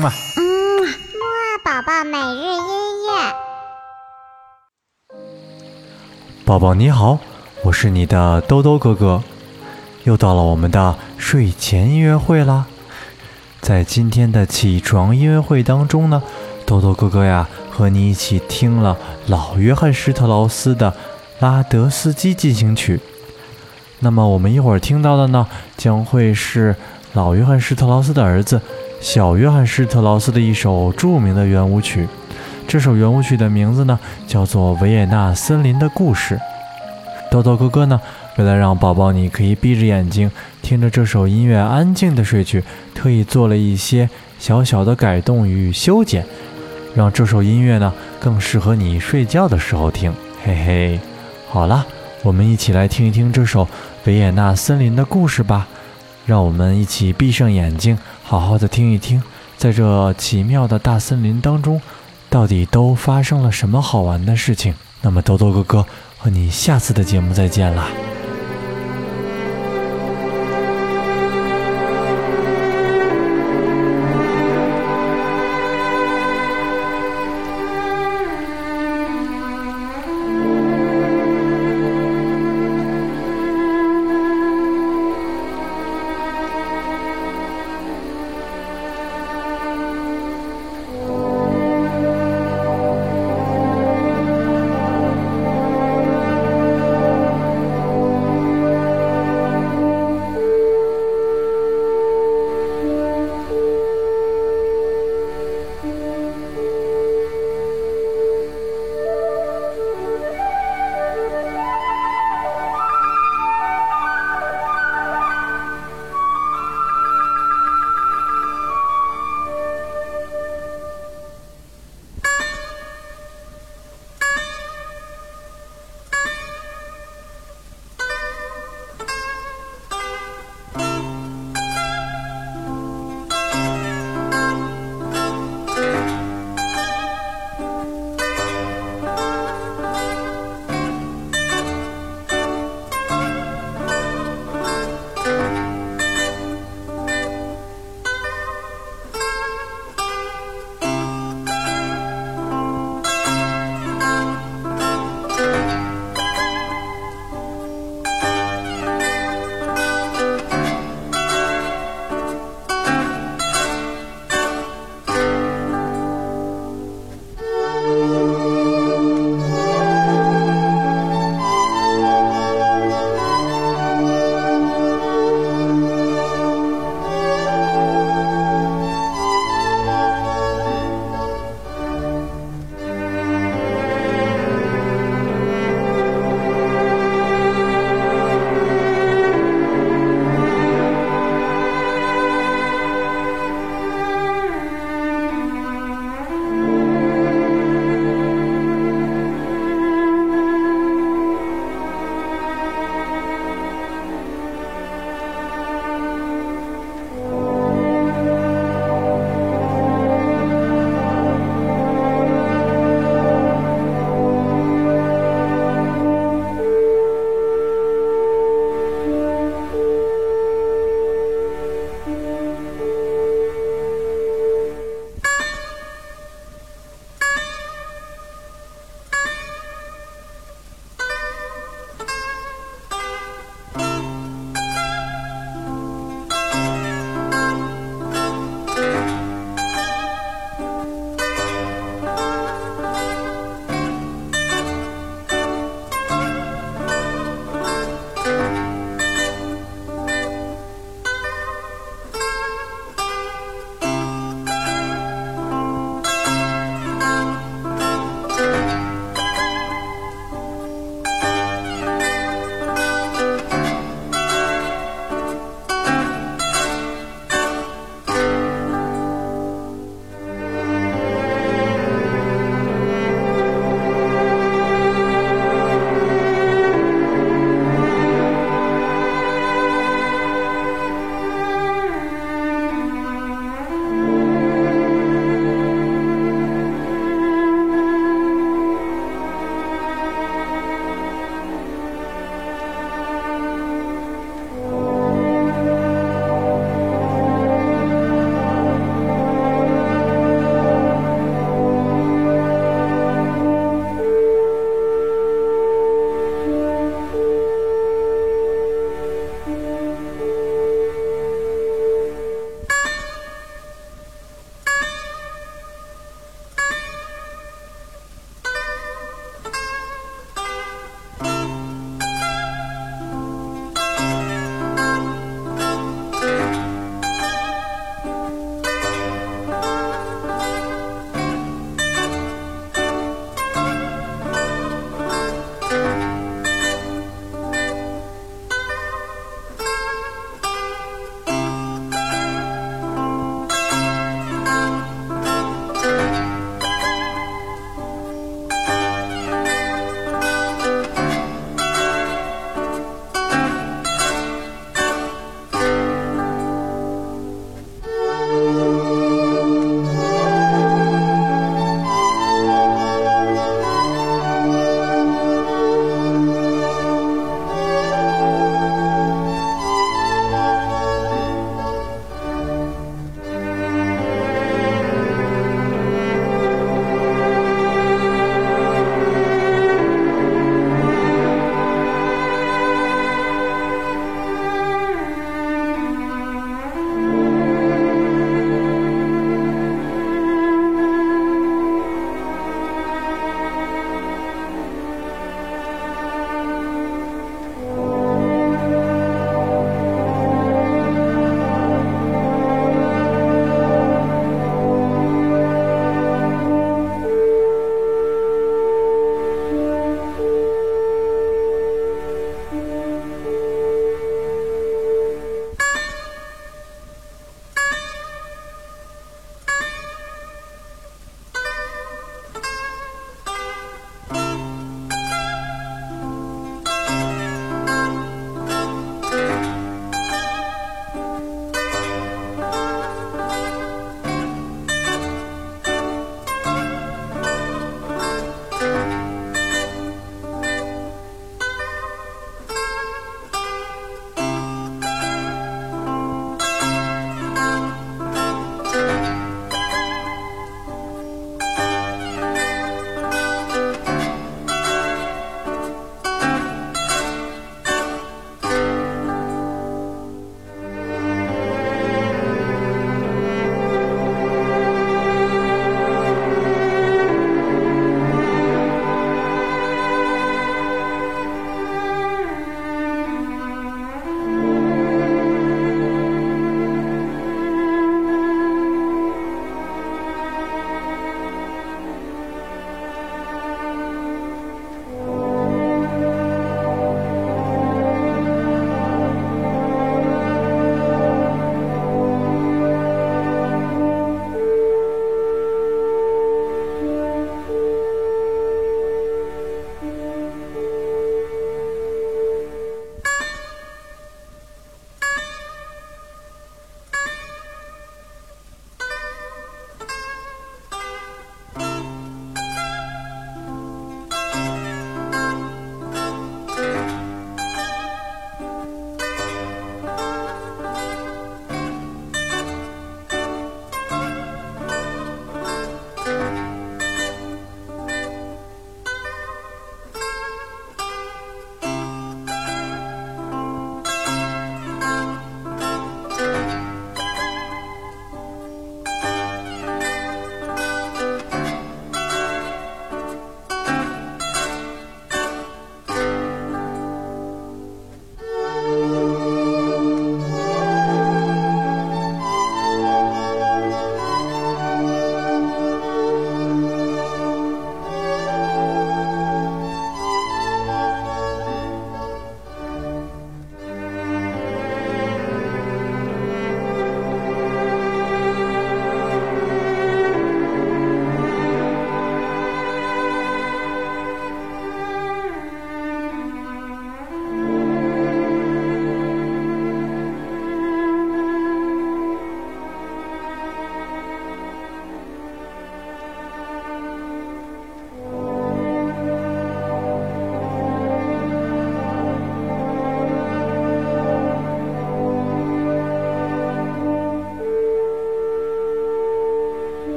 嗯嘛，嗯，木二宝宝每日音乐。宝宝你好，我是你的兜兜哥哥，又到了我们的睡前音乐会啦。在今天的起床音乐会当中呢，兜兜哥哥呀和你一起听了老约翰施特劳斯的《拉德斯基进行曲》。那么我们一会儿听到的呢，将会是老约翰施特劳斯的儿子小约翰施特劳斯的一首著名的圆舞曲。这首圆舞曲的名字呢，叫做《维也纳森林的故事》。豆豆哥哥呢，为了让宝宝你可以闭着眼睛听着这首音乐安静的睡去，特意做了一些小小的改动与修剪，让这首音乐呢更适合你睡觉的时候听。嘿嘿，好了，我们一起来听一听这首维也纳森林的故事吧。让我们一起闭上眼睛，好好的听一听，在这奇妙的大森林当中。到底都发生了什么好玩的事情？那么豆豆哥哥和你下次的节目再见啦。